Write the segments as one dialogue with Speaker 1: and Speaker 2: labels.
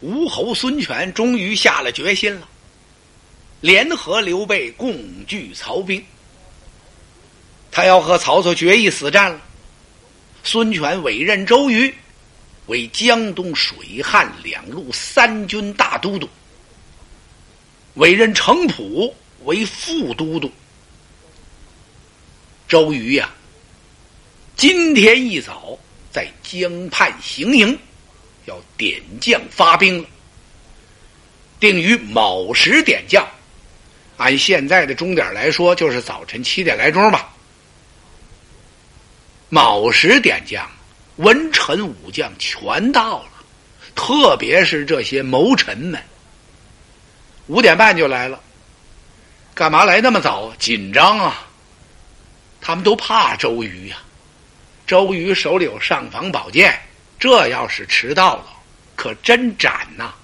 Speaker 1: 吴侯孙权终于下了决心了，联合刘备共拒曹兵。他要和曹操决一死战了。孙权委任周瑜为江东水旱两路三军大都督，委任程普为副都督。周瑜呀，今天一早在江畔行营，要点将发兵了，定于卯时点将。按现在的钟点来说，就是早晨七点来钟吧。卯时点将，文臣武将全到了，特别是这些谋臣们，五点半就来了。干嘛来那么早？紧张啊！他们都怕周瑜呀。周瑜手里有上房宝剑，这要是迟到了，可真斩呐！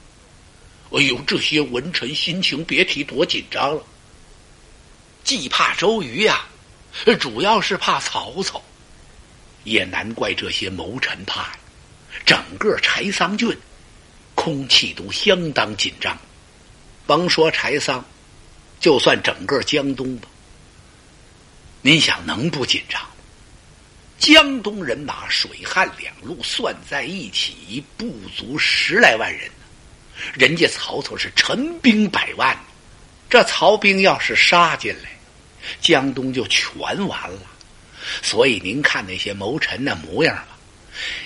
Speaker 1: 哎呦，这些文臣心情别提多紧张了。既怕周瑜呀，主要是怕曹操。也难怪这些谋臣怕，整个柴桑郡，空气都相当紧张。甭说柴桑，就算整个江东吧，您想能不紧张？江东人马水旱两路算在一起，不足十来万人人家曹操是陈兵百万，这曹兵要是杀进来，江东就全完了。所以您看那些谋臣那模样吧，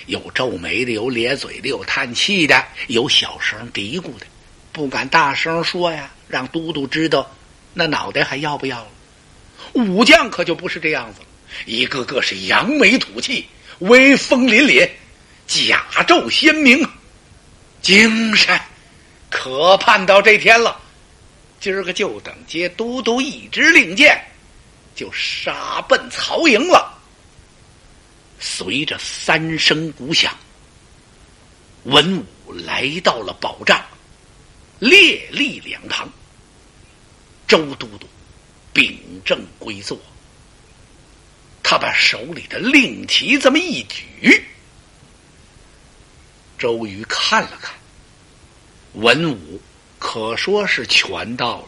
Speaker 1: 有皱眉的，有咧嘴的，有叹气的，有小声嘀咕的，不敢大声说呀，让都督知道，那脑袋还要不要了？武将可就不是这样子了，一个个是扬眉吐气，威风凛凛，甲胄鲜明，精神，可盼到这天了。今儿个就等接都督一支令箭。就杀奔曹营了。随着三声鼓响，文武来到了宝帐，列立两旁。周都督秉正归坐，他把手里的令旗这么一举，周瑜看了看，文武可说是全到了，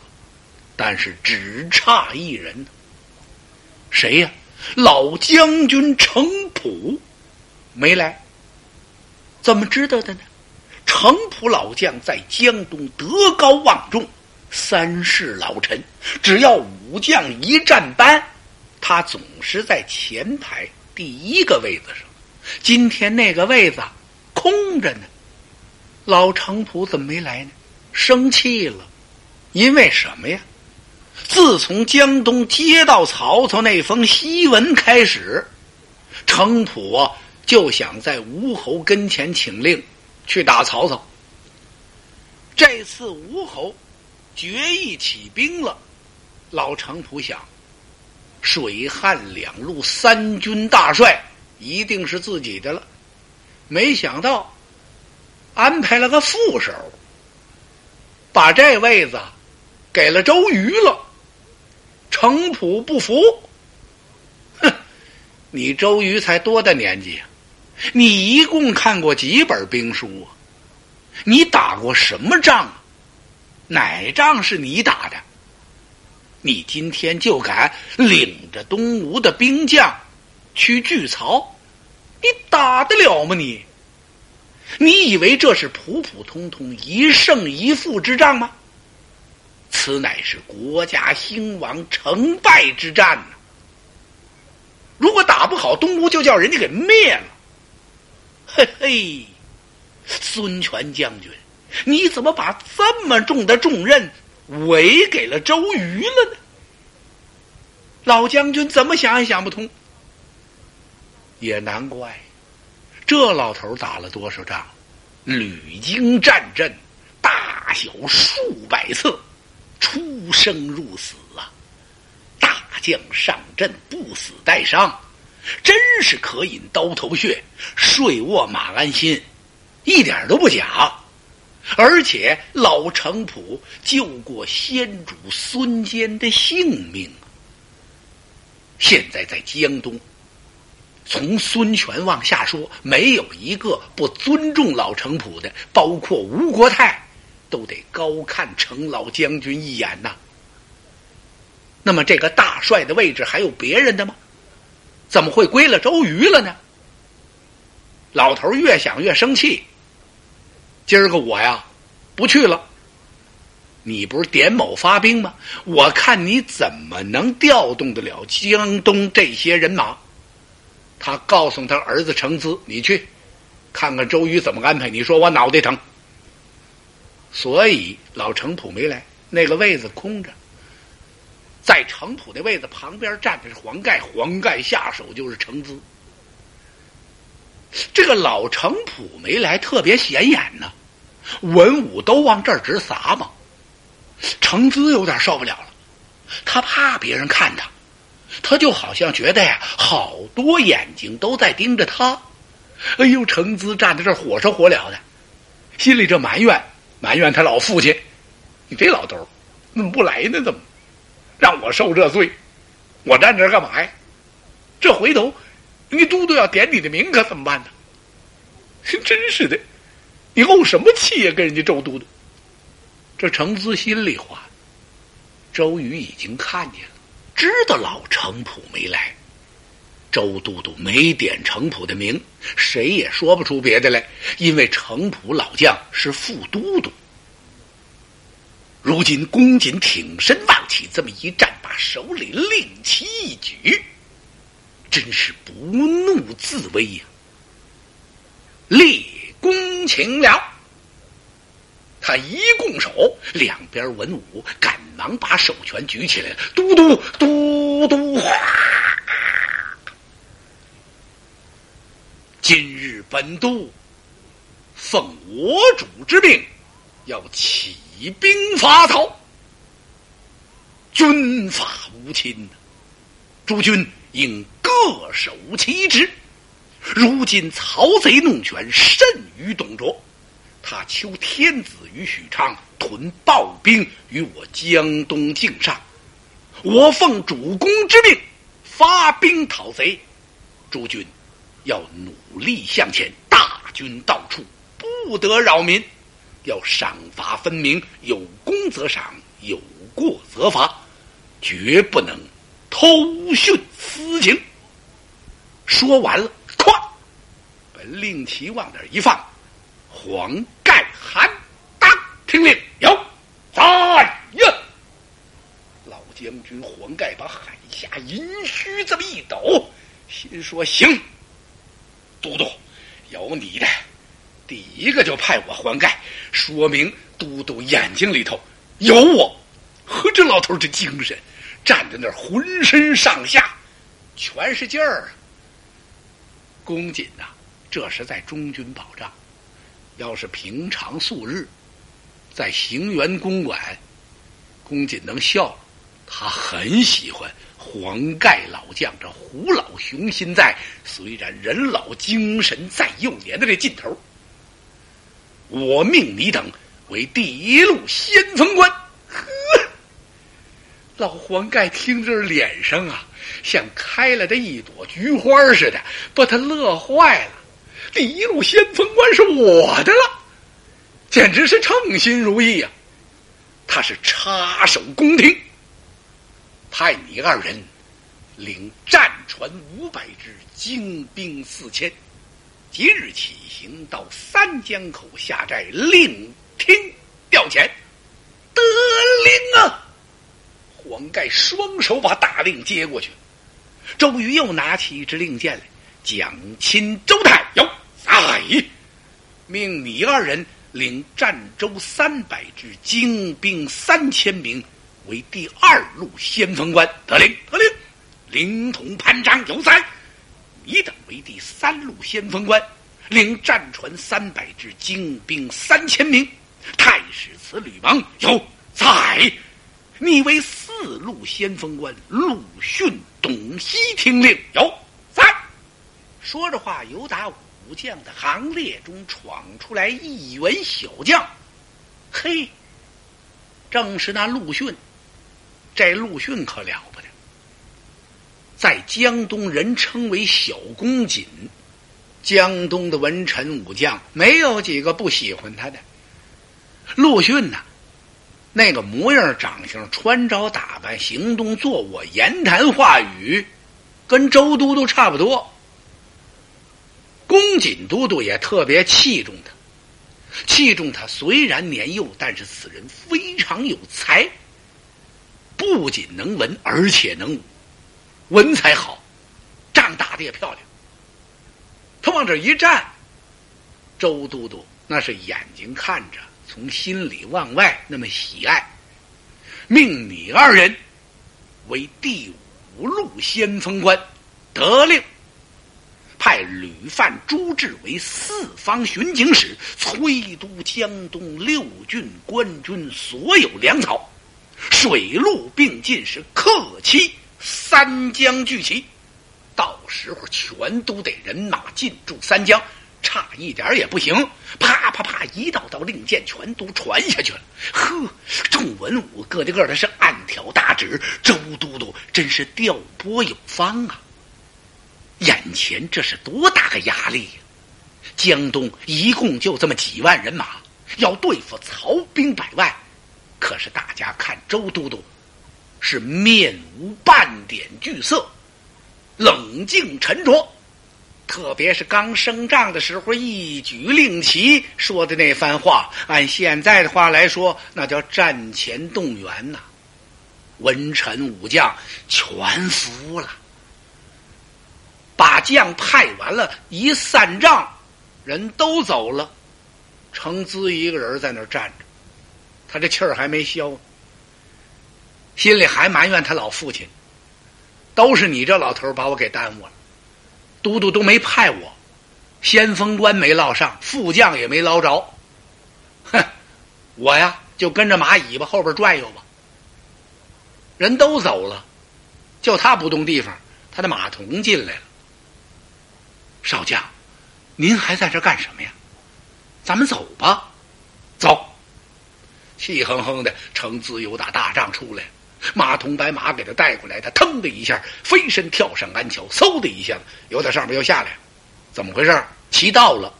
Speaker 1: 但是只差一人。谁呀？老将军程普没来，怎么知道的呢？程普老将在江东德高望重，三世老臣，只要武将一站班，他总是在前排第一个位子上。今天那个位子空着呢，老程普怎么没来呢？生气了，因为什么呀？自从江东接到曹操那封檄文开始，程普就想在吴侯跟前请令去打曹操。这次吴侯决意起兵了，老程普想，水旱两路三军大帅一定是自己的了，没想到安排了个副手，把这位子给了周瑜了。程普不服，哼！你周瑜才多大年纪啊？你一共看过几本兵书啊？你打过什么仗啊？哪仗是你打的？你今天就敢领着东吴的兵将去拒曹？你打得了吗？你？你以为这是普普通通一胜一负之仗吗？此乃是国家兴亡成败之战呢。如果打不好东吴，就叫人家给灭了。嘿嘿，孙权将军，你怎么把这么重的重任委给了周瑜了呢？老将军怎么想也想不通。也难怪，这老头打了多少仗，屡经战阵，大小数百次。出生入死啊！大将上阵不死带伤，真是可饮刀头血，睡卧马鞍心，一点都不假。而且老程普救过先主孙坚的性命，现在在江东，从孙权往下说，没有一个不尊重老程普的，包括吴国泰，都得高看程老将军一眼呐。那么这个大帅的位置还有别人的吗？怎么会归了周瑜了呢？老头越想越生气。今儿个我呀，不去了。你不是点某发兵吗？我看你怎么能调动得了江东这些人马？他告诉他儿子程咨：“你去看看周瑜怎么安排。”你说我脑袋疼，所以老程普没来，那个位子空着。在程普的位子旁边站的是黄盖，黄盖下手就是程咨。这个老程普没来，特别显眼呢，文武都往这儿直撒嘛。程资有点受不了了，他怕别人看他，他就好像觉得呀，好多眼睛都在盯着他。哎呦，程资站在这火烧火燎的，心里这埋怨，埋怨他老父亲：“你这老头儿怎么不来呢？怎么让我受这罪？我站这干嘛呀？这回头你都督要点你的名，可怎么办呢？真是的，你怄什么气呀？跟人家周都督。”这程资心里话，周瑜已经看见了，知道老程普没来。周都督没点程普的名，谁也说不出别的来，因为程普老将是副都督。如今公瑾挺身望起，这么一站，把手里令旗一举，真是不怒自威呀！立功请了。他一拱手，两边文武赶忙把手拳举起来。嘟嘟嘟嘟，哗！今日本都奉我主之命，要起兵伐曹。军法无亲，诸君应各守其职。如今曹贼弄权，甚于董卓。他求天子于许昌屯暴兵于我江东境上，我奉主公之命发兵讨贼。诸君要努力向前，大军到处不得扰民，要赏罚分明，有功则赏，有过则罚，绝不能偷训私情。说完了，咵，把令旗往那儿一放。黄盖喊当听令，有在呀！老将军黄盖把海下银须这么一抖，心说：“行，都督有你的，第一个就派我黄盖，说明都督眼睛里头有我。和这老头这精神，站在那儿浑身上下全是劲儿啊！公瑾呐，这是在中军保障。”要是平常素日，在行辕公馆，公瑾能笑，他很喜欢黄盖老将这虎老雄心在，虽然人老精神在，幼年的这劲头。我命你等为第一路先锋官。老黄盖听着脸上啊，像开了这一朵菊花似的，把他乐坏了。第一路先锋官是我的了，简直是称心如意呀！他是插手宫廷，派你二人领战船五百只，精兵四千，即日起行到三江口下寨，另听调遣。得令啊！黄盖双手把大令接过去，周瑜又拿起一支令箭来，蒋钦、周泰有。在，命你二人领战州三百支精兵三千名为第二路先锋官，得令，得令。灵统潘璋有在，你等为第三路先锋官，领战船三百支精兵三千名。太史慈吕蒙有在，你为四路先锋官，陆逊、董熙听令有在。说着话，有打武。将的行列中闯出来一员小将，嘿，正是那陆逊。这陆逊可了不得，在江东人称为小公瑾。江东的文臣武将没有几个不喜欢他的。陆逊呐，那个模样、长相、穿着打扮、行动坐卧、言谈话语，跟周都督差不多。公瑾都督也特别器重他，器重他。虽然年幼，但是此人非常有才，不仅能文，而且能武。文才好，仗打的也漂亮。他往这一站，周都督那是眼睛看着，从心里往外那么喜爱，命你二人为第五路先锋官，得令派吕范、朱志为四方巡警使，催督江东六郡官军所有粮草，水陆并进，是克期三江聚齐。到时候全都得人马进驻三江，差一点也不行。啪啪啪，一道道令箭全都传下去了。呵，众文武个的个的是暗挑大指，周都督真是调拨有方啊！眼前这是多大个压力呀！江东一共就这么几万人马，要对付曹兵百万，可是大家看周都督是面无半点惧色。冷静沉着，特别是刚升帐的时候，一举令旗说的那番话，按现在的话来说，那叫战前动员呐！文臣武将全服了，把将派完了，一散帐，人都走了，程资一个人在那儿站着，他这气儿还没消，心里还埋怨他老父亲。都是你这老头把我给耽误了，都督都没派我，先锋官没捞上，副将也没捞着，哼，我呀就跟着马尾巴后边转悠吧。人都走了，就他不动地方，他的马童进来了。少将，您还在这干什么呀？咱们走吧，走。气哼哼的，程自由打大帐出来。马童白马给他带过来，他腾的一下飞身跳上鞍桥，嗖的一下子由他上边又下来，怎么回事？骑到了，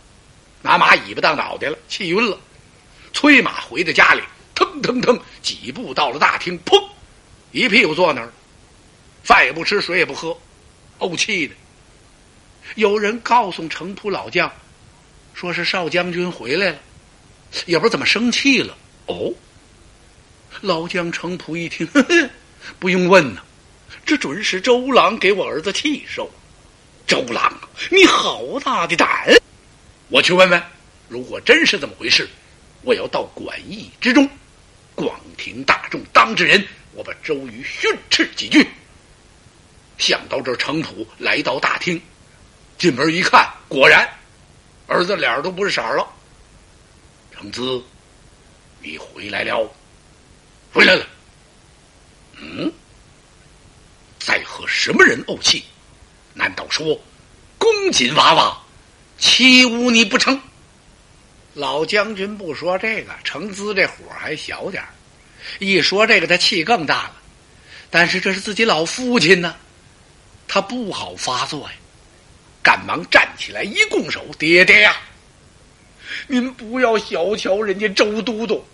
Speaker 1: 拿马尾巴当脑袋了，气晕了。催马回到家里，腾腾腾几步到了大厅，砰，一屁股坐那儿，饭也不吃，水也不喝，怄气的。有人告诉程普老将，说是少将军回来了，也不知道怎么生气了。哦。老将程普一听，呵呵，不用问呐，这准是周郎给我儿子气受。周郎，你好大的胆！我去问问，如果真是这么回事，我要到馆驿之中，广庭大众当着人，我把周瑜训斥几句。想到这，程普来到大厅，进门一看，果然，儿子脸都不是色儿了。程子，你回来了。回来了，嗯，在和什么人怄气？难道说公瑾娃娃欺侮你不成？老将军不说这个，程资这火还小点一说这个，他气更大了。但是这是自己老父亲呢，他不好发作呀。赶忙站起来一拱手：“爹爹呀，您不要小瞧人家周都督。”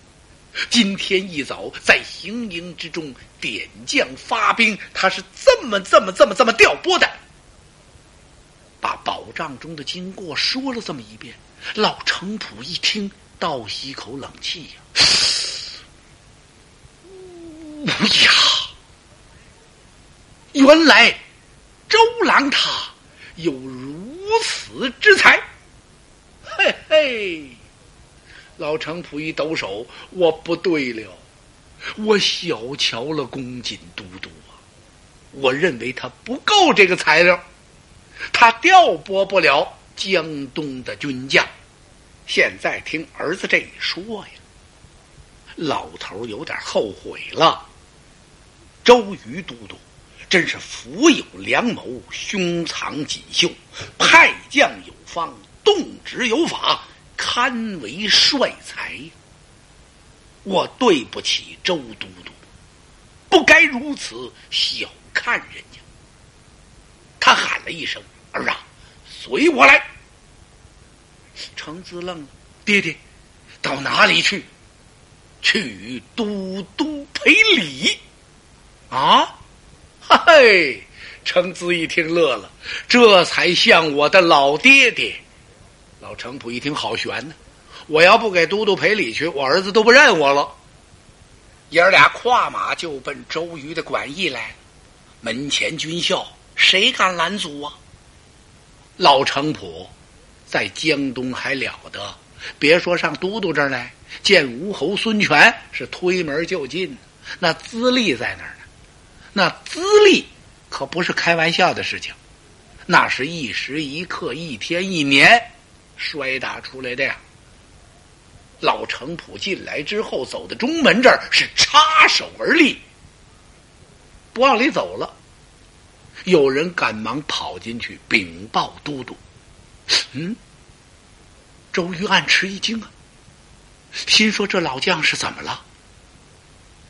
Speaker 1: 今天一早在行营之中点将发兵，他是这么这么这么这么调拨的。把宝帐中的经过说了这么一遍，老程普一听，倒吸一口冷气呀！呀，原来周郎他有如此之才，嘿嘿。老程普一抖手，我不对了，我小瞧了公瑾都督啊！我认为他不够这个材料，他调拨不了江东的军将。现在听儿子这一说呀，老头有点后悔了。周瑜都督真是福有良谋，胸藏锦绣，派将有方，动职有法。堪为帅才，我对不起周都督，不该如此小看人家。他喊了一声：“儿啊，随我来。”程子愣了：“爹爹，到哪里去？”“去与都督赔礼。”啊，嘿嘿！程子一听乐了，这才像我的老爹爹。老程普一听好悬呢，我要不给都督赔礼去，我儿子都不认我了。爷儿俩跨马就奔周瑜的馆驿来。门前军校，谁敢拦阻啊？老程普在江东还了得，别说上都督这儿来，见吴侯孙权是推门就进，那资历在哪儿呢。那资历可不是开玩笑的事情，那是一时一刻、一天一年摔打出来的呀。老程普进来之后，走到中门这儿，是插手而立，不往里走了。有人赶忙跑进去禀报都督。嗯，周瑜暗吃一惊啊，心说这老将是怎么了？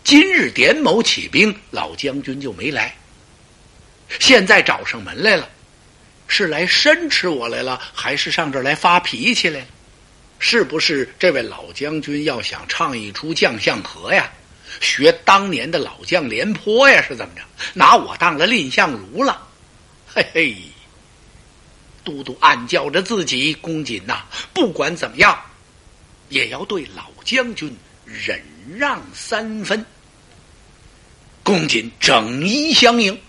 Speaker 1: 今日点某起兵，老将军就没来。现在找上门来了，是来申斥我来了，还是上这儿来发脾气来了？是不是这位老将军要想唱一出将相和呀？学当年的老将廉颇呀？是怎么着？拿我当了蔺相如了？嘿嘿！都督暗叫着自己，公瑾呐，不管怎么样，也要对老将军忍让三分。公瑾整衣相迎，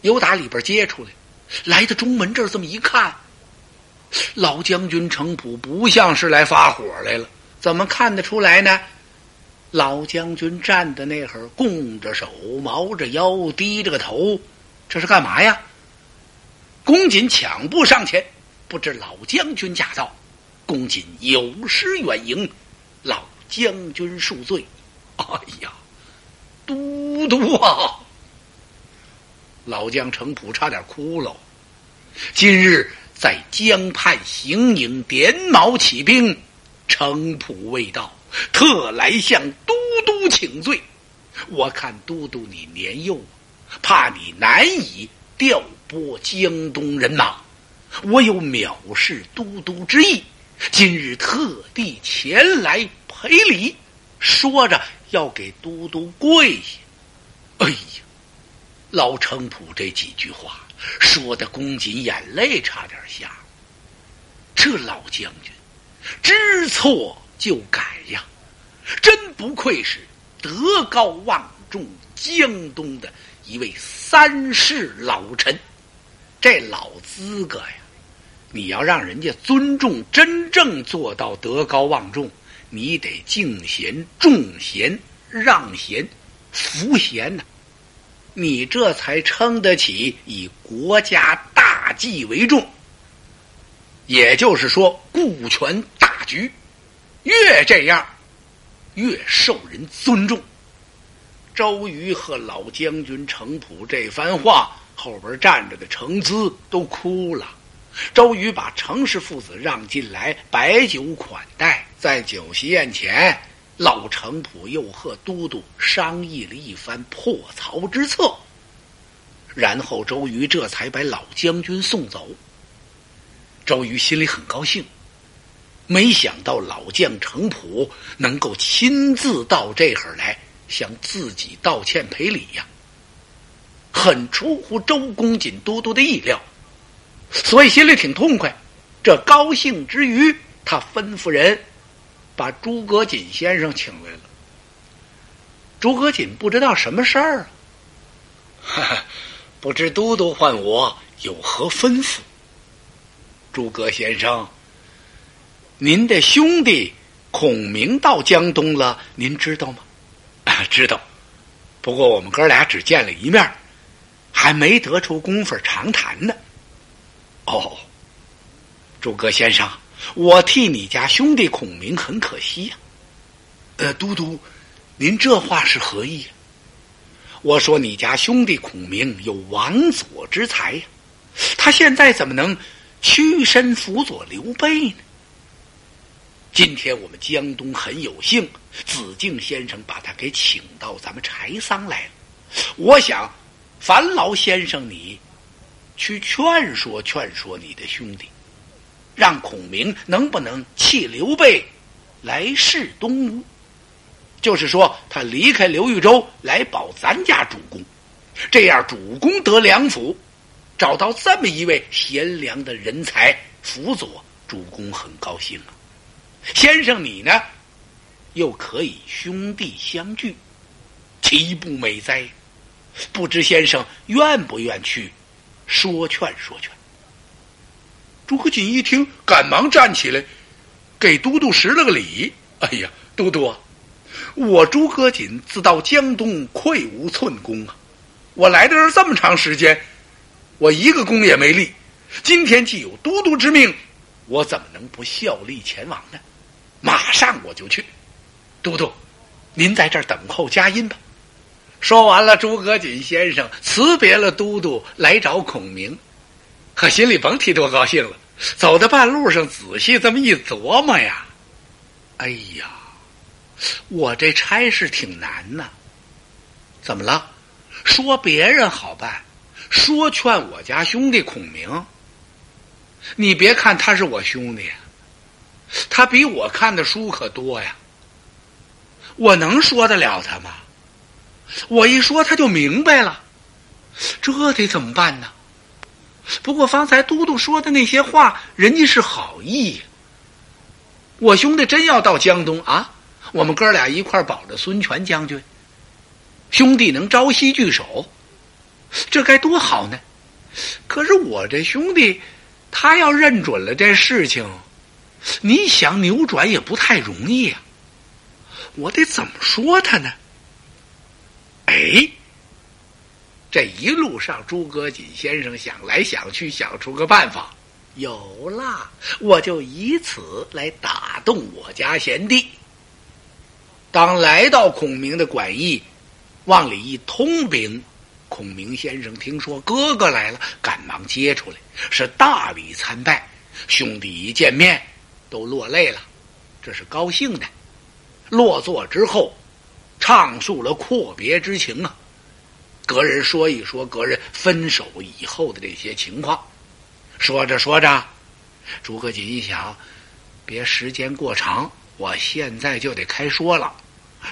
Speaker 1: 由打里边接出来，来到中门这儿，这么一看。老将军程普不像是来发火来了，怎么看得出来呢？老将军站在那会儿，弓着手，毛着腰，低着个头，这是干嘛呀？公瑾抢步上前，不知老将军驾到，公瑾有失远迎，老将军恕罪。哎呀，都督啊！老将程普差点哭了。今日。在江畔行营点卯起兵，程普未到，特来向都督请罪。我看都督你年幼，怕你难以调拨江东人马，我有藐视都督之意，今日特地前来赔礼。说着要给都督跪下。哎呀，老程普这几句话。说的公瑾眼泪差点下。这老将军知错就改呀，真不愧是德高望重江东的一位三世老臣。这老资格呀，你要让人家尊重，真正做到德高望重，你得敬贤重贤让贤服贤呐。你这才称得起以国家大计为重，也就是说顾全大局，越这样越受人尊重。周瑜和老将军程普这番话，后边站着的程咨都哭了。周瑜把程氏父子让进来，摆酒款待，在酒席宴前。老程普又和都督商议了一番破曹之策，然后周瑜这才把老将军送走。周瑜心里很高兴，没想到老将程普能够亲自到这会儿来向自己道歉赔礼呀，很出乎周公瑾都督的意料，所以心里挺痛快。这高兴之余，他吩咐人。把诸葛瑾先生请来了。诸葛瑾不知道什么事儿啊，不知都督唤我有何吩咐？诸葛先生，您的兄弟孔明到江东了，您知道吗？啊知道，不过我们哥俩只见了一面，还没得出功夫长谈呢。哦，诸葛先生。我替你家兄弟孔明很可惜呀，呃，都督，您这话是何意？我说你家兄弟孔明有王佐之才呀，他现在怎么能屈身辅佐刘备呢？今天我们江东很有幸，子敬先生把他给请到咱们柴桑来了。我想，烦劳先生你去劝说劝说你的兄弟，让孔明能不能弃刘备来势东吴？就是说，他离开刘豫州来保咱家主公，这样主公得良辅，找到这么一位贤良的人才辅佐，主公很高兴啊。先生你呢，又可以兄弟相聚，岂不美哉？不知先生愿不愿去说劝说劝？朱可锦一听，赶忙站起来，给都督施了个礼。哎呀，都督，我朱可锦自到江东，愧无寸功啊！我来的是这么长时间，我一个功也没立。今天既有都督之命，我怎么能不效力前往呢？马上我就去。都督，您在这儿等候佳音吧。说完了，诸葛瑾先生辞别了都督，来找孔明，可心里甭提多高兴了。走到半路上，仔细这么一琢磨呀，哎呀，我这差事挺难呐。怎么了？说别人好办，说劝我家兄弟孔明。你别看他是我兄弟，他比我看的书可多呀。我能说得了他吗？我一说他就明白了，这得怎么办呢？不过方才都督说的那些话，人家是好意。我兄弟真要到江东啊，我们哥俩一块保着孙权将军，兄弟能朝夕聚首，这该多好呢！可是我这兄弟，他要认准了这事情，你想扭转也不太容易啊。我得怎么说他呢？哎，这一路上，诸葛瑾先生想来想去，想出个办法，有啦，我就以此来打动我家贤弟。当来到孔明的馆驿，往里一通禀，孔明先生听说哥哥来了，赶忙接出来，是大礼参拜。兄弟一见面，都落泪了，这是高兴的。落座之后。畅述了阔别之情啊，隔人说一说隔人分手以后的这些情况，说着说着，诸葛瑾一想，别时间过长，我现在就得开说了。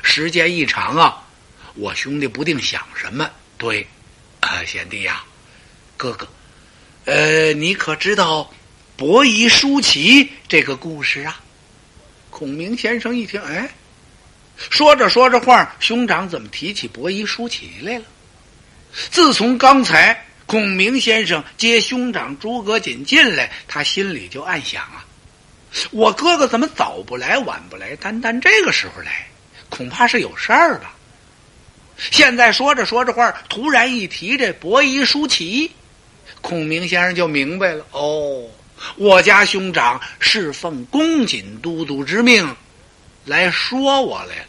Speaker 1: 时间一长啊，我兄弟不定想什么。对，啊，贤弟呀，哥哥，呃，你可知道伯夷叔齐这个故事啊？孔明先生一听，哎。说着说着话，兄长怎么提起伯夷叔齐来了？自从刚才孔明先生接兄长诸葛瑾进来，他心里就暗想啊：我哥哥怎么早不来晚不来，单单这个时候来，恐怕是有事儿吧？现在说着说着话，突然一提这伯夷叔齐，孔明先生就明白了：哦，我家兄长是奉公瑾都督之命来说我来了。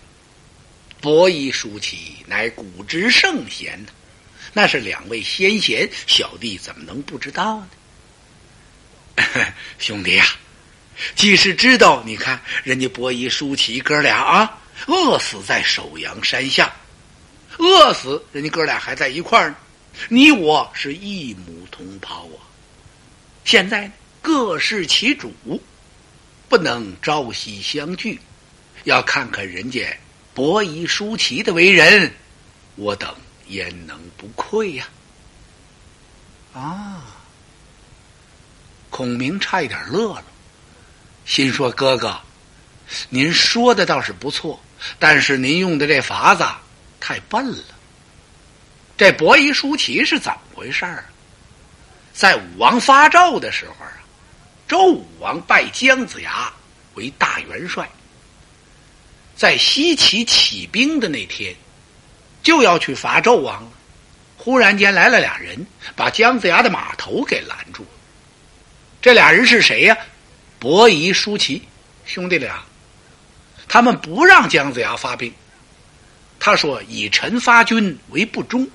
Speaker 1: 伯夷叔齐乃古之圣贤呐那是两位先贤，小弟怎么能不知道呢？兄弟呀，即使知道，你看人家伯夷叔齐哥俩啊，饿死在首阳山下，饿死人家哥俩还在一块儿呢。你我是一母同胞啊，现在各事其主，不能朝夕相聚，要看看人家。伯夷叔齐的为人，我等焉能不愧呀？啊！孔明差一点乐了，心说：“哥哥，您说的倒是不错，但是您用的这法子太笨了。这伯夷叔齐是怎么回事儿？在武王发纣的时候啊，周武王拜姜子牙为大元帅。”在西岐起兵的那天，就要去伐纣王了。忽然间来了俩人，把姜子牙的马头给拦住了。这俩人是谁呀？伯夷、叔齐兄弟俩。他们不让姜子牙发兵。他说：“以臣发军为不忠，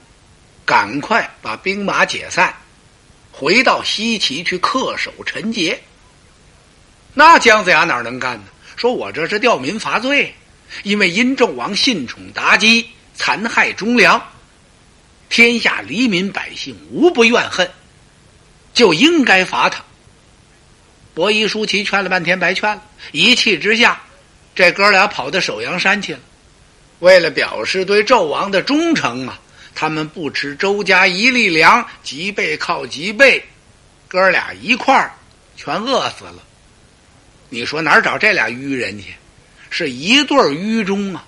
Speaker 1: 赶快把兵马解散，回到西岐去恪守臣节。”那姜子牙哪能干呢？说我这是吊民伐罪。因为殷纣王信宠妲己，残害忠良，天下黎民百姓无不怨恨。就应该罚他。伯夷、叔齐劝了半天，白劝了。一气之下，这哥俩跑到首阳山去了。为了表示对纣王的忠诚啊，他们不吃周家一粒粮，脊背靠脊背，哥俩一块儿全饿死了。你说哪儿找这俩愚人去？是一对愚忠啊！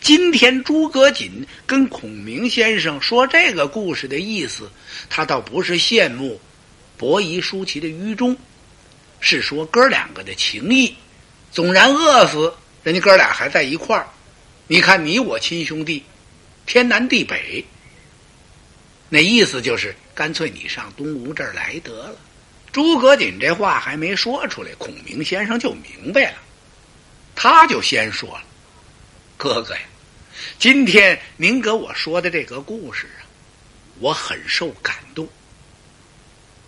Speaker 1: 今天诸葛瑾跟孔明先生说这个故事的意思，他倒不是羡慕伯夷、叔齐的愚忠，是说哥两个的情谊。纵然饿死，人家哥俩还在一块儿。你看你我亲兄弟，天南地北。那意思就是，干脆你上东吴这儿来得了。诸葛瑾这话还没说出来，孔明先生就明白了，他就先说了：“哥哥呀，今天您给我说的这个故事啊，我很受感动。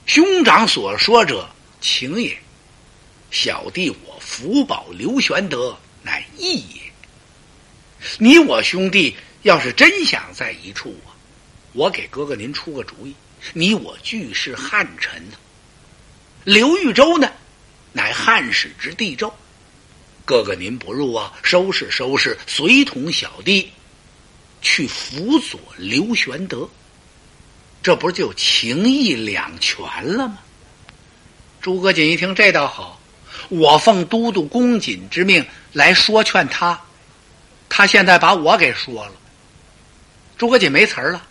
Speaker 1: 兄长所说者情也，小弟我福保刘玄德乃义也。你我兄弟要是真想在一处啊，我给哥哥您出个主意，你我俱是汉臣呢。”刘豫州呢，乃汉室之地州。哥哥您不入啊，收拾收拾，随同小弟去辅佐刘玄德，这不就情义两全了吗？诸葛瑾一听，这倒好，我奉都督公瑾之命来说劝他，他现在把我给说了。诸葛瑾没词儿了，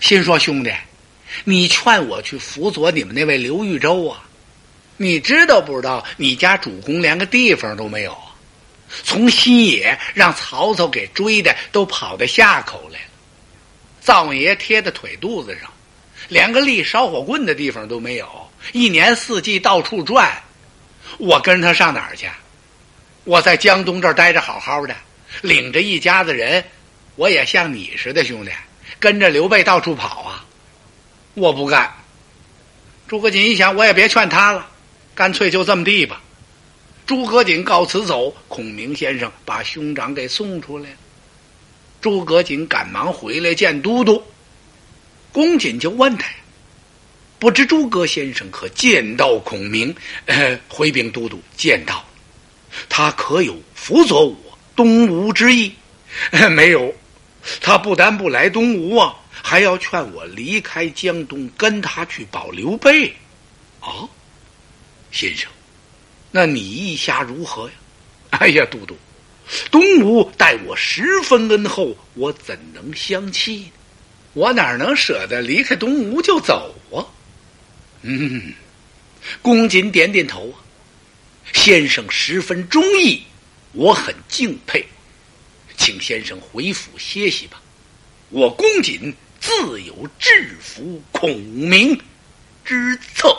Speaker 1: 心说兄弟，你劝我去辅佐你们那位刘豫州啊？你知道不知道？你家主公连个地方都没有，从新野让曹操给追的，都跑到下口来了。灶王爷贴在腿肚子上，连个立烧火棍的地方都没有，一年四季到处转。我跟他上哪儿去？我在江东这儿待着好好的，领着一家子人，我也像你似的兄弟，跟着刘备到处跑啊！我不干。诸葛瑾一想，我也别劝他了。干脆就这么地吧。诸葛瑾告辞走，孔明先生把兄长给送出来。诸葛瑾赶忙回来见都督，公瑾就问他：“不知诸葛先生可见到孔明？”呃，回禀都督，见到。他可有辅佐我东吴之意？没有。他不但不来东吴啊，还要劝我离开江东，跟他去保刘备。啊？先生，那你意下如何呀？哎呀，都督，东吴待我十分恩厚，我怎能相弃？我哪能舍得离开东吴就走啊？嗯，公瑾点点头啊。先生十分忠义，我很敬佩，请先生回府歇息吧。我公瑾自有制服孔明之策。